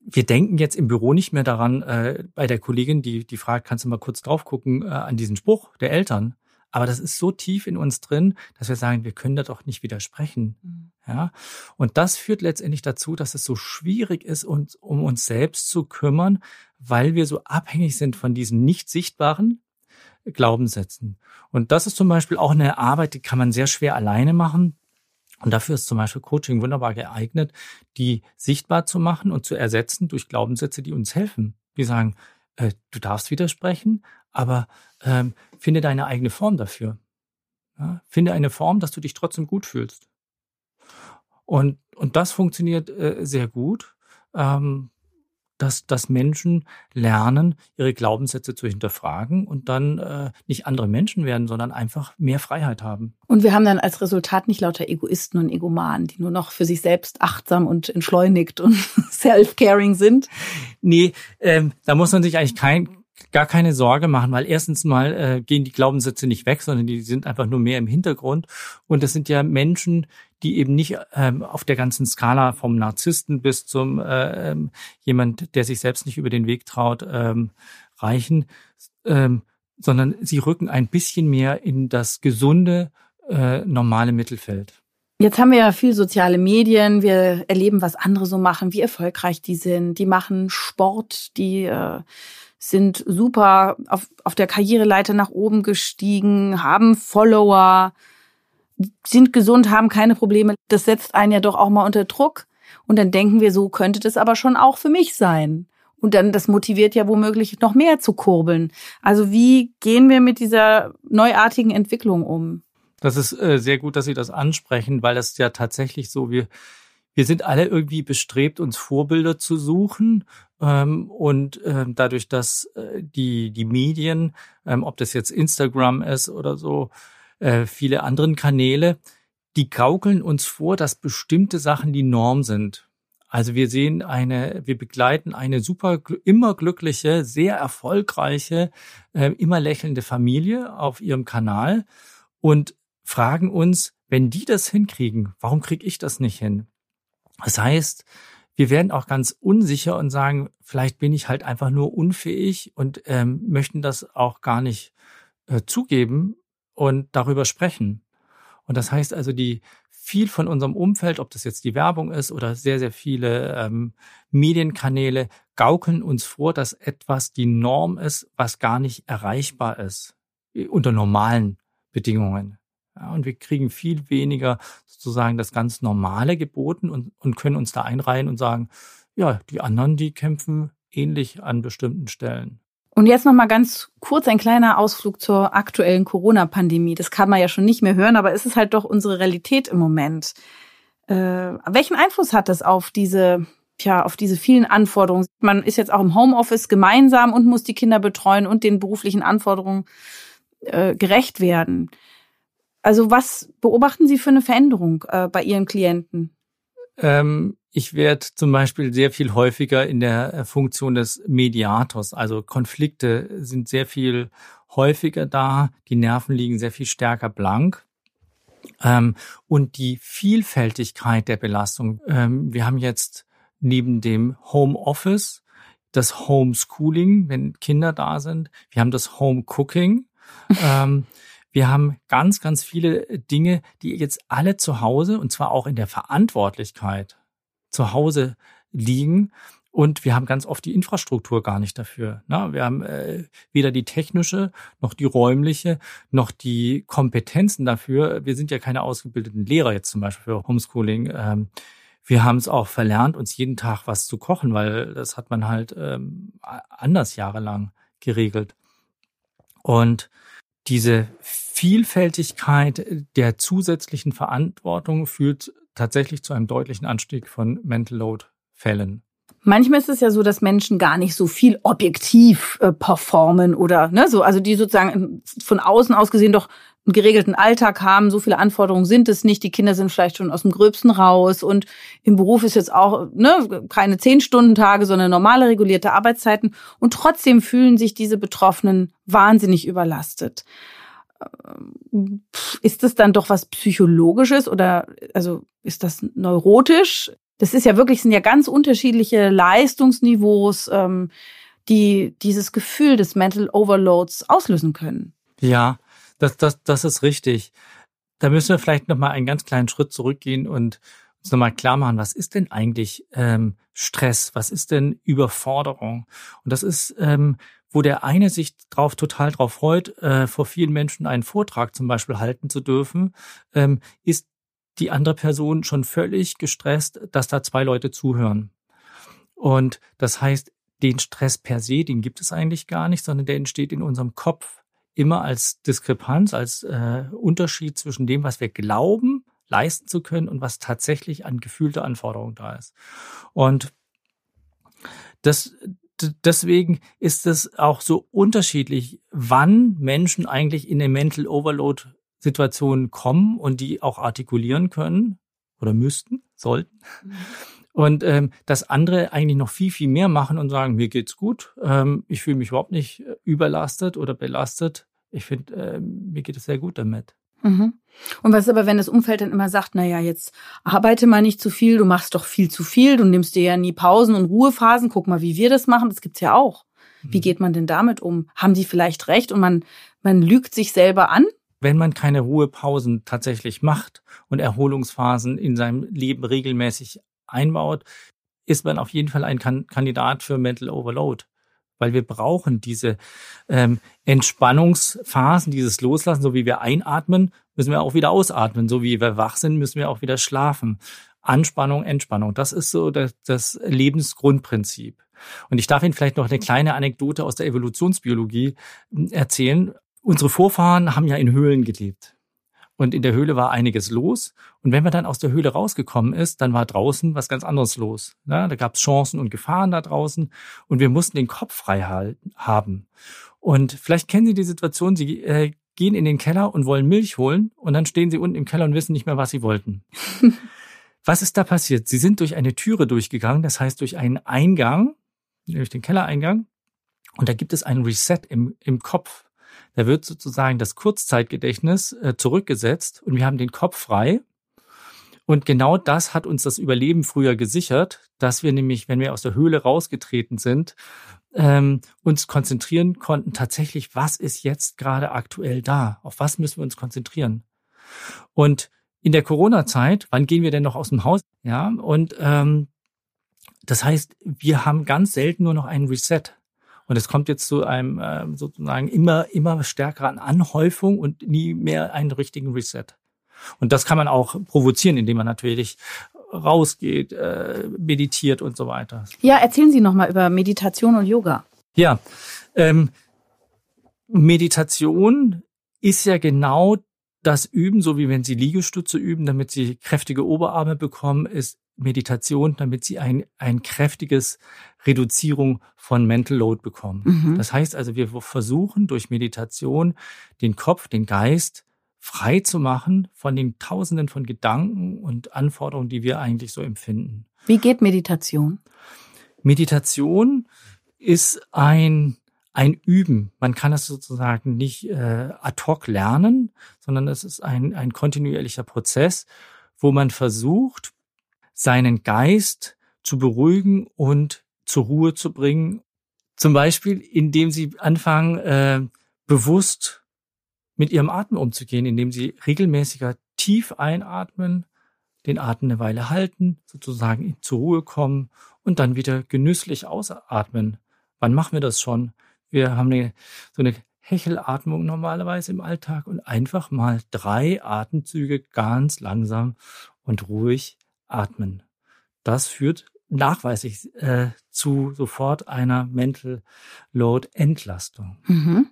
wir denken jetzt im Büro nicht mehr daran, äh, bei der Kollegin, die, die fragt, kannst du mal kurz drauf gucken, äh, an diesen Spruch der Eltern. Aber das ist so tief in uns drin, dass wir sagen, wir können da doch nicht widersprechen. Mhm. Ja. Und das führt letztendlich dazu, dass es so schwierig ist, uns um uns selbst zu kümmern, weil wir so abhängig sind von diesen nicht sichtbaren Glaubenssätzen. Und das ist zum Beispiel auch eine Arbeit, die kann man sehr schwer alleine machen. Und dafür ist zum Beispiel Coaching wunderbar geeignet, die sichtbar zu machen und zu ersetzen durch Glaubenssätze, die uns helfen. Die sagen, äh, du darfst widersprechen, aber ähm, finde deine eigene Form dafür. Ja? Finde eine Form, dass du dich trotzdem gut fühlst. Und, und das funktioniert äh, sehr gut. Ähm, dass, dass Menschen lernen, ihre Glaubenssätze zu hinterfragen und dann äh, nicht andere Menschen werden, sondern einfach mehr Freiheit haben. Und wir haben dann als Resultat nicht lauter Egoisten und Egomanen, die nur noch für sich selbst achtsam und entschleunigt und self-caring sind. Nee, ähm, da muss man sich eigentlich kein, gar keine Sorge machen, weil erstens mal äh, gehen die Glaubenssätze nicht weg, sondern die sind einfach nur mehr im Hintergrund. Und das sind ja Menschen, die eben nicht ähm, auf der ganzen Skala vom Narzissten bis zum äh, ähm, jemand, der sich selbst nicht über den Weg traut, ähm, reichen, ähm, sondern sie rücken ein bisschen mehr in das gesunde, äh, normale Mittelfeld. Jetzt haben wir ja viel soziale Medien, wir erleben, was andere so machen, wie erfolgreich die sind. Die machen Sport, die äh, sind super auf, auf der Karriereleiter nach oben gestiegen, haben Follower, sind gesund, haben keine Probleme. Das setzt einen ja doch auch mal unter Druck. Und dann denken wir, so könnte das aber schon auch für mich sein. Und dann, das motiviert ja womöglich noch mehr zu kurbeln. Also wie gehen wir mit dieser neuartigen Entwicklung um? Das ist äh, sehr gut, dass Sie das ansprechen, weil das ja tatsächlich so, wir, wir sind alle irgendwie bestrebt, uns Vorbilder zu suchen. Ähm, und äh, dadurch, dass äh, die, die Medien, ähm, ob das jetzt Instagram ist oder so, äh, viele anderen Kanäle, die gaukeln uns vor, dass bestimmte Sachen die Norm sind. Also wir sehen eine, wir begleiten eine super, immer glückliche, sehr erfolgreiche, äh, immer lächelnde Familie auf ihrem Kanal und fragen uns, wenn die das hinkriegen, warum kriege ich das nicht hin? Das heißt, wir werden auch ganz unsicher und sagen, vielleicht bin ich halt einfach nur unfähig und ähm, möchten das auch gar nicht äh, zugeben, und darüber sprechen. Und das heißt also, die viel von unserem Umfeld, ob das jetzt die Werbung ist oder sehr, sehr viele ähm, Medienkanäle, gaukeln uns vor, dass etwas die Norm ist, was gar nicht erreichbar ist unter normalen Bedingungen. Ja, und wir kriegen viel weniger sozusagen das ganz Normale geboten und, und können uns da einreihen und sagen, ja, die anderen, die kämpfen ähnlich an bestimmten Stellen. Und jetzt noch mal ganz kurz ein kleiner Ausflug zur aktuellen Corona-Pandemie. Das kann man ja schon nicht mehr hören, aber es ist halt doch unsere Realität im Moment. Äh, welchen Einfluss hat das auf diese, tja, auf diese vielen Anforderungen? Man ist jetzt auch im Homeoffice gemeinsam und muss die Kinder betreuen und den beruflichen Anforderungen äh, gerecht werden. Also was beobachten Sie für eine Veränderung äh, bei Ihren Klienten? Ähm, ich werde zum Beispiel sehr viel häufiger in der äh, Funktion des Mediators. Also Konflikte sind sehr viel häufiger da. Die Nerven liegen sehr viel stärker blank. Ähm, und die Vielfältigkeit der Belastung. Ähm, wir haben jetzt neben dem Homeoffice das Homeschooling, wenn Kinder da sind. Wir haben das Homecooking. ähm, wir haben ganz, ganz viele Dinge, die jetzt alle zu Hause und zwar auch in der Verantwortlichkeit zu Hause liegen. Und wir haben ganz oft die Infrastruktur gar nicht dafür. Ne? Wir haben äh, weder die technische, noch die räumliche, noch die Kompetenzen dafür. Wir sind ja keine ausgebildeten Lehrer jetzt zum Beispiel für Homeschooling. Ähm, wir haben es auch verlernt, uns jeden Tag was zu kochen, weil das hat man halt ähm, anders jahrelang geregelt. Und diese Vielfältigkeit der zusätzlichen Verantwortung führt tatsächlich zu einem deutlichen Anstieg von Mental Load Fällen. Manchmal ist es ja so, dass Menschen gar nicht so viel objektiv äh, performen oder ne, so, also die sozusagen von außen aus gesehen doch einen geregelten Alltag haben, so viele Anforderungen sind es nicht, die Kinder sind vielleicht schon aus dem Gröbsten raus und im Beruf ist jetzt auch ne, keine zehn Stunden Tage, sondern normale regulierte Arbeitszeiten und trotzdem fühlen sich diese Betroffenen wahnsinnig überlastet. Ist das dann doch was Psychologisches oder also ist das neurotisch? Das ist ja wirklich, sind ja ganz unterschiedliche Leistungsniveaus, ähm, die dieses Gefühl des Mental Overloads auslösen können. Ja, das, das, das ist richtig. Da müssen wir vielleicht nochmal einen ganz kleinen Schritt zurückgehen und uns nochmal klar machen, was ist denn eigentlich ähm, Stress? Was ist denn Überforderung? Und das ist, ähm, wo der eine sich drauf total drauf freut, äh, vor vielen Menschen einen Vortrag zum Beispiel halten zu dürfen, ähm, ist die andere Person schon völlig gestresst, dass da zwei Leute zuhören. Und das heißt, den Stress per se, den gibt es eigentlich gar nicht, sondern der entsteht in unserem Kopf immer als Diskrepanz, als äh, Unterschied zwischen dem, was wir glauben, leisten zu können und was tatsächlich an gefühlter Anforderung da ist. Und das, deswegen ist es auch so unterschiedlich, wann Menschen eigentlich in eine Mental Overload Situation kommen und die auch artikulieren können oder müssten, sollten. Mhm. Und ähm, dass andere eigentlich noch viel, viel mehr machen und sagen, mir geht's gut, ähm, ich fühle mich überhaupt nicht äh, überlastet oder belastet. Ich finde, äh, mir geht es sehr gut damit. Mhm. Und was aber, wenn das Umfeld dann immer sagt, na ja, jetzt arbeite mal nicht zu viel, du machst doch viel zu viel, du nimmst dir ja nie Pausen und Ruhephasen, guck mal, wie wir das machen, das gibt's ja auch. Wie mhm. geht man denn damit um? Haben die vielleicht recht und man, man lügt sich selber an? Wenn man keine Ruhepausen tatsächlich macht und Erholungsphasen in seinem Leben regelmäßig einbaut, ist man auf jeden Fall ein Kandidat für Mental Overload. Weil wir brauchen diese ähm, Entspannungsphasen, dieses Loslassen, so wie wir einatmen, müssen wir auch wieder ausatmen. So wie wir wach sind, müssen wir auch wieder schlafen. Anspannung, Entspannung, das ist so das, das Lebensgrundprinzip. Und ich darf Ihnen vielleicht noch eine kleine Anekdote aus der Evolutionsbiologie hm, erzählen. Unsere Vorfahren haben ja in Höhlen gelebt. Und in der Höhle war einiges los. Und wenn man dann aus der Höhle rausgekommen ist, dann war draußen was ganz anderes los. Ja, da gab es Chancen und Gefahren da draußen. Und wir mussten den Kopf frei halten, haben. Und vielleicht kennen Sie die Situation, Sie äh, gehen in den Keller und wollen Milch holen. Und dann stehen Sie unten im Keller und wissen nicht mehr, was Sie wollten. was ist da passiert? Sie sind durch eine Türe durchgegangen, das heißt durch einen Eingang, durch den Kellereingang. Und da gibt es ein Reset im, im Kopf. Da wird sozusagen das Kurzzeitgedächtnis äh, zurückgesetzt und wir haben den Kopf frei. Und genau das hat uns das Überleben früher gesichert, dass wir nämlich, wenn wir aus der Höhle rausgetreten sind, ähm, uns konzentrieren konnten, tatsächlich, was ist jetzt gerade aktuell da? Auf was müssen wir uns konzentrieren? Und in der Corona-Zeit, wann gehen wir denn noch aus dem Haus? Ja, und ähm, das heißt, wir haben ganz selten nur noch einen Reset. Und es kommt jetzt zu einem äh, sozusagen immer, immer stärkeren Anhäufung und nie mehr einen richtigen Reset. Und das kann man auch provozieren, indem man natürlich rausgeht, äh, meditiert und so weiter. Ja, erzählen Sie nochmal über Meditation und Yoga. Ja, ähm, Meditation ist ja genau das Üben, so wie wenn Sie Liegestütze üben, damit Sie kräftige Oberarme bekommen, ist Meditation, damit Sie ein, ein kräftiges Reduzierung von Mental Load bekommen. Mhm. Das heißt also, wir versuchen durch Meditation den Kopf, den Geist frei zu machen von den Tausenden von Gedanken und Anforderungen, die wir eigentlich so empfinden. Wie geht Meditation? Meditation ist ein ein Üben. Man kann es sozusagen nicht äh, ad hoc lernen, sondern es ist ein, ein kontinuierlicher Prozess, wo man versucht, seinen Geist zu beruhigen und zur Ruhe zu bringen. Zum Beispiel, indem sie anfangen, äh, bewusst mit ihrem Atem umzugehen, indem sie regelmäßiger tief einatmen, den Atem eine Weile halten, sozusagen zur Ruhe kommen und dann wieder genüsslich ausatmen. Wann machen wir das schon? Wir haben eine, so eine Hechelatmung normalerweise im Alltag und einfach mal drei Atemzüge ganz langsam und ruhig atmen. Das führt nachweislich äh, zu sofort einer Mental Load Entlastung. Mhm.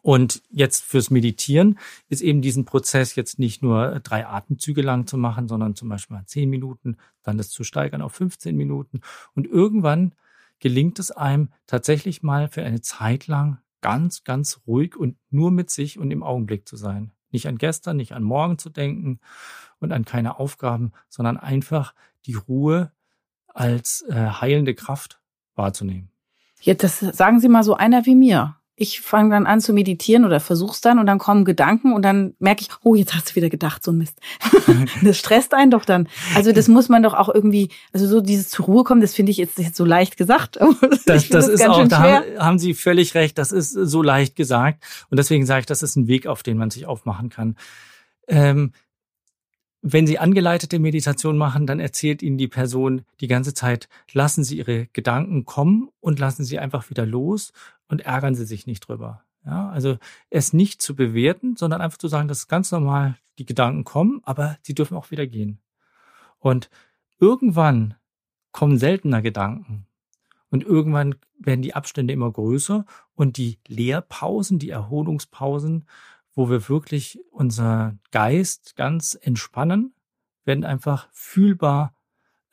Und jetzt fürs Meditieren ist eben diesen Prozess jetzt nicht nur drei Atemzüge lang zu machen, sondern zum Beispiel mal zehn Minuten, dann das zu steigern auf 15 Minuten. Und irgendwann gelingt es einem tatsächlich mal für eine Zeit lang ganz, ganz ruhig und nur mit sich und im Augenblick zu sein. Nicht an gestern, nicht an morgen zu denken und an keine Aufgaben, sondern einfach die Ruhe als äh, heilende Kraft wahrzunehmen. Jetzt das sagen Sie mal so einer wie mir. ich fange dann an zu meditieren oder versuch's dann und dann kommen Gedanken und dann merke ich, oh, jetzt hast du wieder gedacht, so ein Mist. das stresst einen doch dann. Also das muss man doch auch irgendwie, also so dieses zur Ruhe kommen, das finde ich jetzt, jetzt so leicht gesagt. das, das, das ist auch, da haben, haben Sie völlig recht, das ist so leicht gesagt und deswegen sage ich, das ist ein Weg, auf den man sich aufmachen kann. Ähm, wenn Sie angeleitete Meditation machen, dann erzählt Ihnen die Person die ganze Zeit, lassen Sie Ihre Gedanken kommen und lassen Sie einfach wieder los und ärgern Sie sich nicht drüber. Ja, also es nicht zu bewerten, sondern einfach zu sagen, das ist ganz normal, die Gedanken kommen, aber sie dürfen auch wieder gehen. Und irgendwann kommen seltener Gedanken. Und irgendwann werden die Abstände immer größer und die Leerpausen, die Erholungspausen wo wir wirklich unser Geist ganz entspannen, werden einfach fühlbar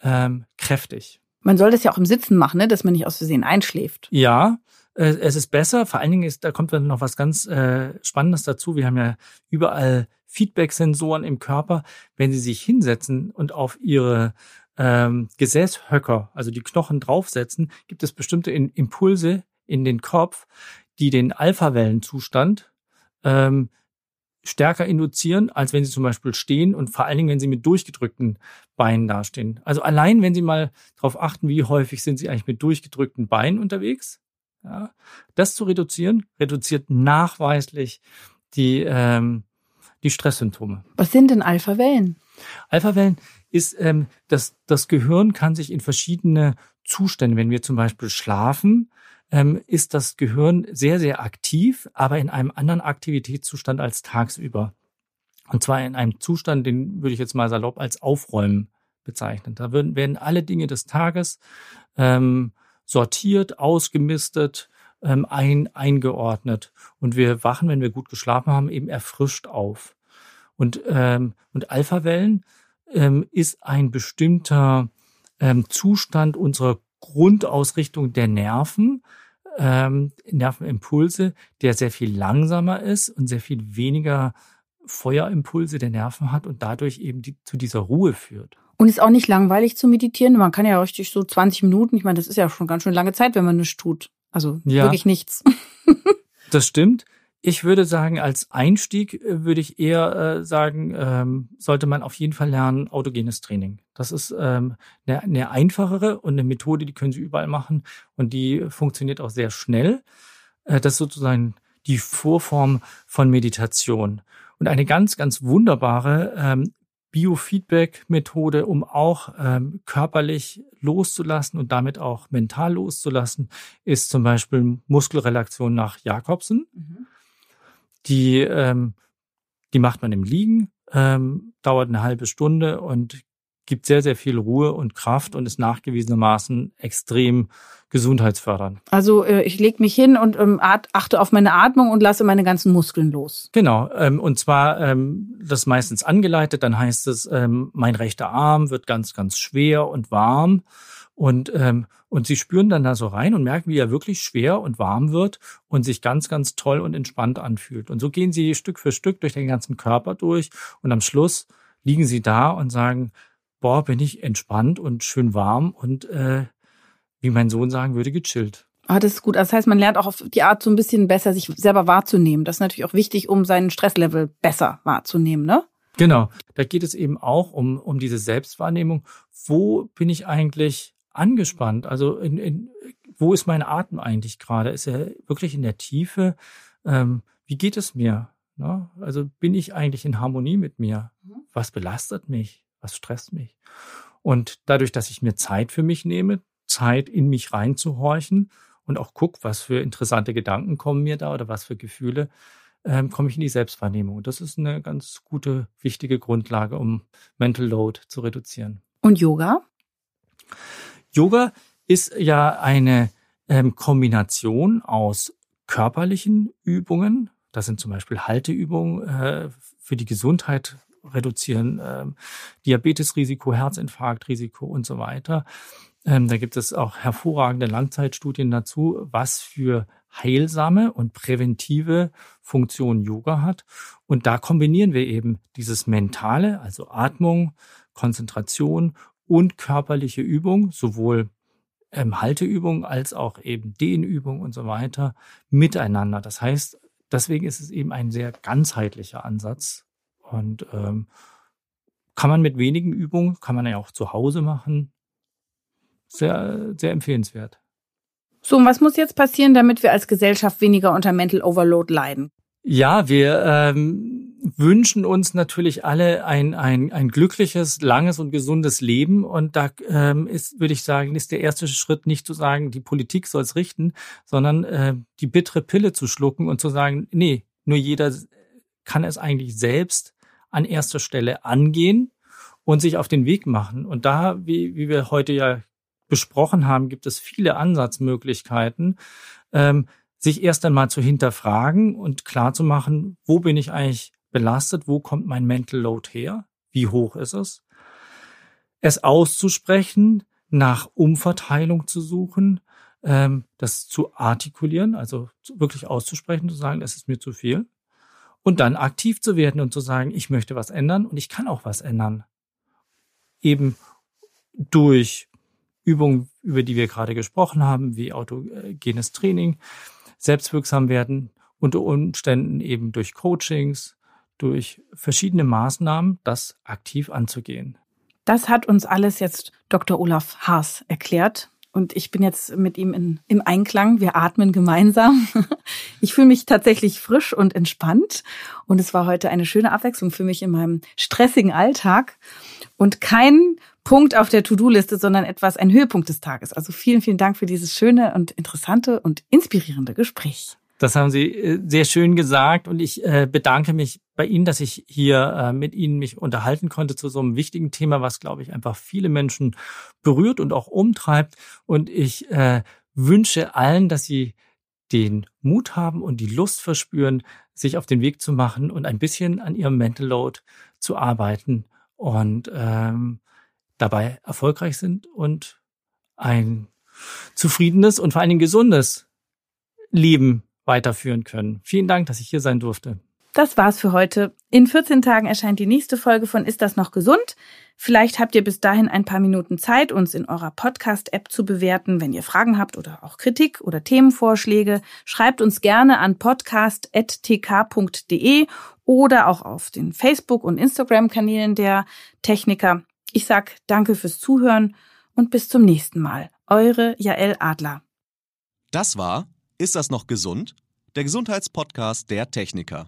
ähm, kräftig. Man soll das ja auch im Sitzen machen, ne? dass man nicht aus Versehen einschläft. Ja, äh, es ist besser. Vor allen Dingen ist, da kommt dann noch was ganz äh, Spannendes dazu. Wir haben ja überall Feedback-Sensoren im Körper. Wenn Sie sich hinsetzen und auf Ihre ähm, Gesäßhöcker, also die Knochen draufsetzen, gibt es bestimmte Impulse in den Kopf, die den Alpha-Wellenzustand ähm, stärker induzieren, als wenn sie zum Beispiel stehen und vor allen Dingen, wenn sie mit durchgedrückten Beinen dastehen. Also allein, wenn Sie mal darauf achten, wie häufig sind Sie eigentlich mit durchgedrückten Beinen unterwegs, ja, das zu reduzieren, reduziert nachweislich die, ähm, die Stresssymptome. Was sind denn Alpha-Wellen? Alpha-Wellen ist, ähm, das, das Gehirn kann sich in verschiedene Zustände, wenn wir zum Beispiel schlafen, ähm, ist das Gehirn sehr, sehr aktiv, aber in einem anderen Aktivitätszustand als tagsüber. Und zwar in einem Zustand, den würde ich jetzt mal salopp als Aufräumen bezeichnen. Da werden, werden alle Dinge des Tages ähm, sortiert, ausgemistet, ähm, ein, eingeordnet. Und wir wachen, wenn wir gut geschlafen haben, eben erfrischt auf. Und, ähm, und Alphawellen ähm, ist ein bestimmter ähm, Zustand unserer Grundausrichtung der Nerven, ähm, Nervenimpulse, der sehr viel langsamer ist und sehr viel weniger Feuerimpulse der Nerven hat und dadurch eben die, zu dieser Ruhe führt. Und ist auch nicht langweilig zu meditieren. Man kann ja richtig so 20 Minuten, ich meine, das ist ja schon ganz schön lange Zeit, wenn man nichts tut. Also ja, wirklich nichts. das stimmt. Ich würde sagen, als Einstieg äh, würde ich eher äh, sagen, ähm, sollte man auf jeden Fall lernen, autogenes Training. Das ist ähm, eine, eine einfachere und eine Methode, die können Sie überall machen und die funktioniert auch sehr schnell. Äh, das ist sozusagen die Vorform von Meditation. Und eine ganz, ganz wunderbare ähm, Biofeedback-Methode, um auch ähm, körperlich loszulassen und damit auch mental loszulassen, ist zum Beispiel Muskelrelaktion nach Jakobsen. Mhm. Die, ähm, die macht man im Liegen, ähm, dauert eine halbe Stunde und gibt sehr, sehr viel Ruhe und Kraft und ist nachgewiesenermaßen extrem gesundheitsfördernd. Also äh, ich lege mich hin und ähm, achte auf meine Atmung und lasse meine ganzen Muskeln los. Genau, ähm, und zwar ähm, das meistens angeleitet, dann heißt es, ähm, mein rechter Arm wird ganz, ganz schwer und warm und, ähm, und sie spüren dann da so rein und merken, wie er wirklich schwer und warm wird und sich ganz, ganz toll und entspannt anfühlt. Und so gehen sie Stück für Stück durch den ganzen Körper durch und am Schluss liegen sie da und sagen, boah, bin ich entspannt und schön warm und äh, wie mein Sohn sagen würde, gechillt. Ah, das ist gut. Das heißt, man lernt auch auf die Art so ein bisschen besser, sich selber wahrzunehmen. Das ist natürlich auch wichtig, um seinen Stresslevel besser wahrzunehmen, ne? Genau. Da geht es eben auch um, um diese Selbstwahrnehmung. Wo bin ich eigentlich angespannt? Also in, in, wo ist mein Atem eigentlich gerade? Ist er wirklich in der Tiefe? Ähm, wie geht es mir? Ne? Also bin ich eigentlich in Harmonie mit mir? Mhm. Was belastet mich? Was stresst mich? Und dadurch, dass ich mir Zeit für mich nehme, Zeit in mich reinzuhorchen und auch guck, was für interessante Gedanken kommen mir da oder was für Gefühle, ähm, komme ich in die Selbstwahrnehmung. Das ist eine ganz gute, wichtige Grundlage, um Mental Load zu reduzieren. Und Yoga? Yoga ist ja eine ähm, Kombination aus körperlichen Übungen. Das sind zum Beispiel Halteübungen äh, für die Gesundheit reduzieren, äh, Diabetesrisiko, Herzinfarktrisiko und so weiter. Ähm, da gibt es auch hervorragende Langzeitstudien dazu, was für heilsame und präventive Funktion Yoga hat. Und da kombinieren wir eben dieses Mentale, also Atmung, Konzentration und körperliche Übung, sowohl ähm, Halteübungen als auch eben Dehnübungen und so weiter miteinander. Das heißt, deswegen ist es eben ein sehr ganzheitlicher Ansatz und ähm, kann man mit wenigen Übungen, kann man ja auch zu Hause machen. Sehr, sehr empfehlenswert. So, und was muss jetzt passieren, damit wir als Gesellschaft weniger unter Mental Overload leiden? Ja, wir ähm, wünschen uns natürlich alle ein, ein, ein glückliches, langes und gesundes Leben. Und da ähm, ist, würde ich sagen, ist der erste Schritt nicht zu sagen, die Politik soll es richten, sondern äh, die bittere Pille zu schlucken und zu sagen, nee, nur jeder kann es eigentlich selbst an erster Stelle angehen und sich auf den Weg machen. Und da, wie, wie wir heute ja besprochen haben, gibt es viele Ansatzmöglichkeiten. Ähm, sich erst einmal zu hinterfragen und klar zu machen, wo bin ich eigentlich belastet, wo kommt mein Mental Load her, wie hoch ist es, es auszusprechen, nach Umverteilung zu suchen, ähm, das zu artikulieren, also wirklich auszusprechen, zu sagen, es ist mir zu viel, und dann aktiv zu werden und zu sagen, ich möchte was ändern und ich kann auch was ändern. Eben durch Übungen, über die wir gerade gesprochen haben, wie autogenes Training, selbstwirksam werden, unter Umständen eben durch Coachings, durch verschiedene Maßnahmen, das aktiv anzugehen. Das hat uns alles jetzt Dr. Olaf Haas erklärt. Und ich bin jetzt mit ihm in, im Einklang. Wir atmen gemeinsam. Ich fühle mich tatsächlich frisch und entspannt. Und es war heute eine schöne Abwechslung für mich in meinem stressigen Alltag. Und kein Punkt auf der To-Do-Liste, sondern etwas ein Höhepunkt des Tages. Also vielen, vielen Dank für dieses schöne und interessante und inspirierende Gespräch. Das haben Sie äh, sehr schön gesagt und ich äh, bedanke mich bei Ihnen, dass ich hier äh, mit Ihnen mich unterhalten konnte zu so einem wichtigen Thema, was, glaube ich, einfach viele Menschen berührt und auch umtreibt. Und ich wünsche allen, dass Sie den Mut haben und die Lust verspüren, sich auf den Weg zu machen und ein bisschen an ihrem Mental Load zu arbeiten und ähm, dabei erfolgreich sind und ein zufriedenes und vor allen Dingen gesundes Leben weiterführen können. Vielen Dank, dass ich hier sein durfte. Das war's für heute. In 14 Tagen erscheint die nächste Folge von Ist das noch gesund? Vielleicht habt ihr bis dahin ein paar Minuten Zeit, uns in eurer Podcast-App zu bewerten. Wenn ihr Fragen habt oder auch Kritik oder Themenvorschläge, schreibt uns gerne an podcast.tk.de oder auch auf den Facebook- und Instagram-Kanälen der Techniker. Ich sag danke fürs Zuhören und bis zum nächsten Mal. Eure Jael Adler. Das war Ist das noch gesund? Der Gesundheitspodcast der Techniker.